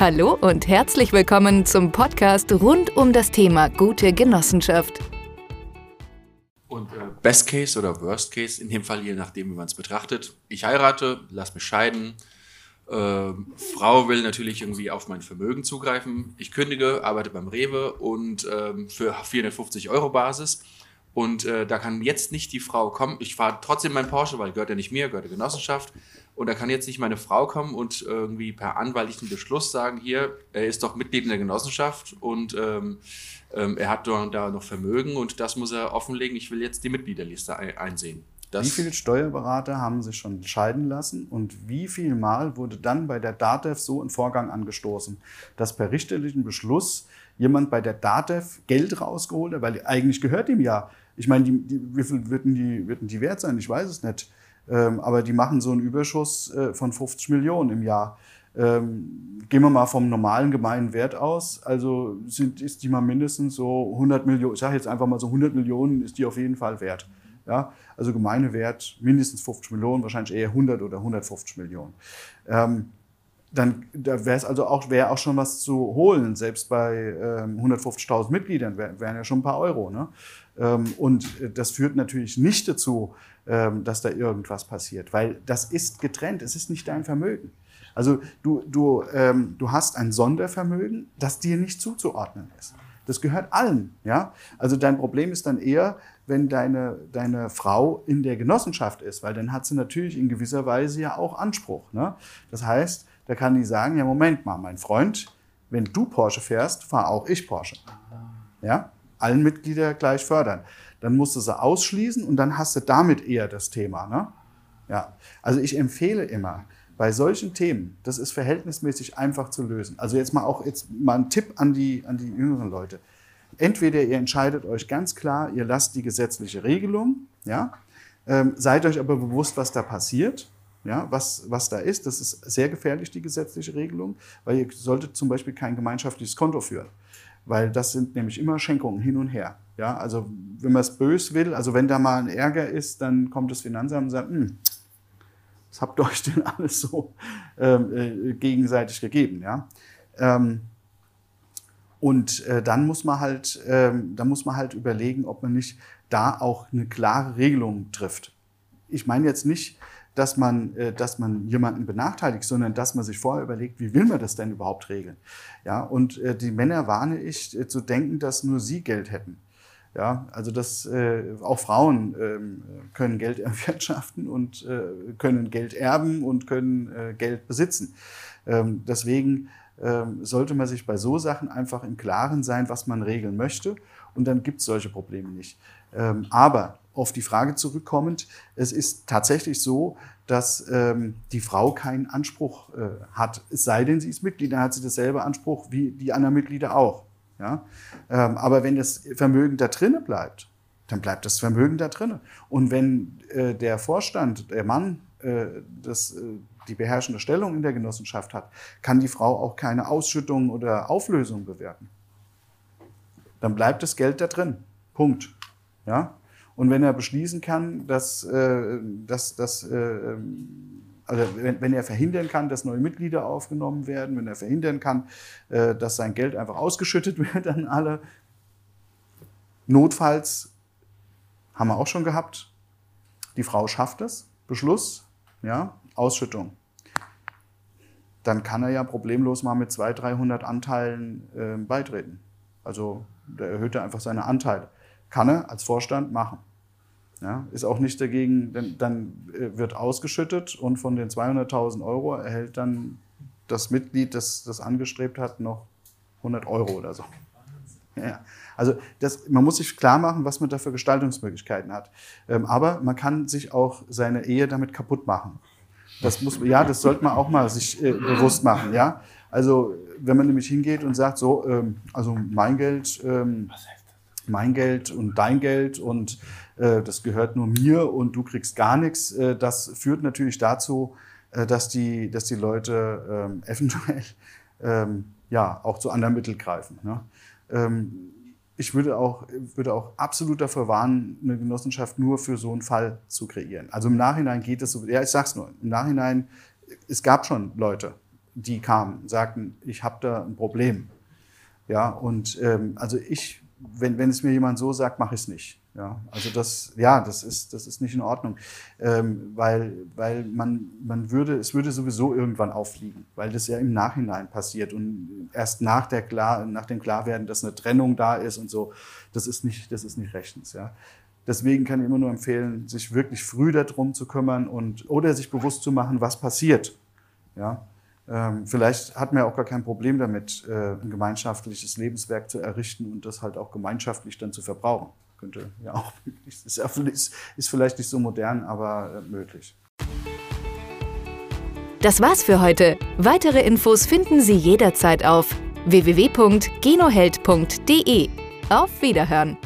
Hallo und herzlich willkommen zum Podcast rund um das Thema gute Genossenschaft. Und äh, Best Case oder Worst Case, in dem Fall je nachdem, wie man es betrachtet. Ich heirate, lass mich scheiden. Äh, Frau will natürlich irgendwie auf mein Vermögen zugreifen. Ich kündige, arbeite beim Rewe und äh, für 450 Euro Basis. Und äh, da kann jetzt nicht die Frau kommen. Ich fahre trotzdem mein Porsche, weil gehört ja nicht mir, gehört der Genossenschaft. Und da kann jetzt nicht meine Frau kommen und irgendwie per anwaltlichen Beschluss sagen, hier, er ist doch Mitglied in der Genossenschaft und ähm, ähm, er hat da noch Vermögen und das muss er offenlegen. Ich will jetzt die Mitgliederliste einsehen. Das wie viele Steuerberater haben sich schon scheiden lassen und wie viel Mal wurde dann bei der DATEV so ein Vorgang angestoßen, dass per richterlichen Beschluss jemand bei der DATEV Geld rausgeholt hat, weil eigentlich gehört ihm ja, ich meine, die, die, wie viel würden die, würden die wert sein? Ich weiß es nicht. Ähm, aber die machen so einen Überschuss äh, von 50 Millionen im Jahr. Ähm, gehen wir mal vom normalen gemeinen Wert aus. Also sind, ist die mal mindestens so 100 Millionen, ich sage jetzt einfach mal so 100 Millionen ist die auf jeden Fall wert. Ja? Also gemeine Wert mindestens 50 Millionen, wahrscheinlich eher 100 oder 150 Millionen. Ähm, dann da wäre es also auch, wäre auch schon was zu holen. Selbst bei ähm, 150.000 Mitgliedern wären wär ja schon ein paar Euro. Ne? Ähm, und das führt natürlich nicht dazu, ähm, dass da irgendwas passiert, weil das ist getrennt, es ist nicht dein Vermögen. Also du, du, ähm, du hast ein Sondervermögen, das dir nicht zuzuordnen ist. Das gehört allen. Ja? Also dein Problem ist dann eher, wenn deine, deine Frau in der Genossenschaft ist, weil dann hat sie natürlich in gewisser Weise ja auch Anspruch. Ne? Das heißt, da kann die sagen, ja Moment mal, mein Freund, wenn du Porsche fährst, fahre auch ich Porsche. Ja? Allen Mitglieder gleich fördern dann musst du sie ausschließen und dann hast du damit eher das Thema. Ne? Ja. Also ich empfehle immer, bei solchen Themen, das ist verhältnismäßig einfach zu lösen. Also jetzt mal auch jetzt mal ein Tipp an die, an die jüngeren Leute. Entweder ihr entscheidet euch ganz klar, ihr lasst die gesetzliche Regelung, ja, ähm, seid euch aber bewusst, was da passiert, ja, was, was da ist. Das ist sehr gefährlich, die gesetzliche Regelung, weil ihr solltet zum Beispiel kein gemeinschaftliches Konto führen weil das sind nämlich immer Schenkungen hin und her. Ja, also wenn man es bös will, also wenn da mal ein Ärger ist, dann kommt das Finanzamt und sagt, hm, was habt ihr euch denn alles so ähm, äh, gegenseitig gegeben? Ja? Ähm, und äh, dann muss man halt, ähm, dann muss man halt überlegen, ob man nicht da auch eine klare Regelung trifft. Ich meine jetzt nicht, dass man, äh, dass man jemanden benachteiligt, sondern dass man sich vorher überlegt, wie will man das denn überhaupt regeln? Ja, und äh, die Männer warne ich äh, zu denken, dass nur sie Geld hätten. Ja, also dass äh, auch Frauen ähm, können Geld erwirtschaften und äh, können Geld erben und können äh, Geld besitzen. Ähm, deswegen ähm, sollte man sich bei so Sachen einfach im Klaren sein, was man regeln möchte. Und dann gibt es solche Probleme nicht. Ähm, aber auf die Frage zurückkommend, es ist tatsächlich so, dass ähm, die Frau keinen Anspruch äh, hat. Es sei denn, sie ist Mitglied, dann hat sie dasselbe Anspruch wie die anderen Mitglieder auch. Ja? Ähm, aber wenn das Vermögen da drinnen bleibt, dann bleibt das Vermögen da drinnen. Und wenn äh, der Vorstand, der Mann, äh, das, äh, die beherrschende Stellung in der Genossenschaft hat, kann die Frau auch keine Ausschüttung oder Auflösung bewerten. Dann bleibt das Geld da drin. Punkt. Ja? Und wenn er beschließen kann, dass, äh, dass, dass äh, ähm, also wenn, wenn, er verhindern kann, dass neue Mitglieder aufgenommen werden, wenn er verhindern kann, äh, dass sein Geld einfach ausgeschüttet wird an alle, notfalls haben wir auch schon gehabt, die Frau schafft es, Beschluss, ja, Ausschüttung. Dann kann er ja problemlos mal mit 200, 300 Anteilen äh, beitreten. Also da erhöht er einfach seine Anteile. Kann er als Vorstand machen. Ja, ist auch nicht dagegen, denn dann äh, wird ausgeschüttet und von den 200.000 Euro erhält dann das Mitglied, das das angestrebt hat, noch 100 Euro oder so. Ja, also das, man muss sich klar machen, was man da für Gestaltungsmöglichkeiten hat. Ähm, aber man kann sich auch seine Ehe damit kaputt machen. Das muss, ja, das sollte man auch mal sich äh, bewusst machen. Ja, also wenn man nämlich hingeht und sagt, so, ähm, also mein Geld, ähm, mein Geld und dein Geld und äh, das gehört nur mir und du kriegst gar nichts. Äh, das führt natürlich dazu, äh, dass, die, dass die Leute ähm, eventuell ähm, ja, auch zu anderen Mitteln greifen. Ne? Ähm, ich würde auch, würde auch absolut dafür warnen, eine Genossenschaft nur für so einen Fall zu kreieren. Also im Nachhinein geht es so, ja, ich sag's nur, im Nachhinein, es gab schon Leute, die kamen, sagten, ich habe da ein Problem. Ja, und ähm, also ich, wenn, wenn es mir jemand so sagt, mache ich es nicht. Ja, also das, ja, das ist, das ist nicht in Ordnung, ähm, weil, weil man, man würde, es würde sowieso irgendwann auffliegen, weil das ja im Nachhinein passiert und erst nach, der Klar, nach dem Klarwerden, dass eine Trennung da ist und so, das ist nicht, das ist nicht rechtens. Ja. Deswegen kann ich immer nur empfehlen, sich wirklich früh darum zu kümmern und oder sich bewusst zu machen, was passiert. Ja. Ähm, vielleicht hat man ja auch gar kein Problem damit, äh, ein gemeinschaftliches Lebenswerk zu errichten und das halt auch gemeinschaftlich dann zu verbrauchen könnte ja auch möglich sein. Ist, ist vielleicht nicht so modern, aber äh, möglich. Das war's für heute. Weitere Infos finden Sie jederzeit auf www.genoheld.de. Auf Wiederhören!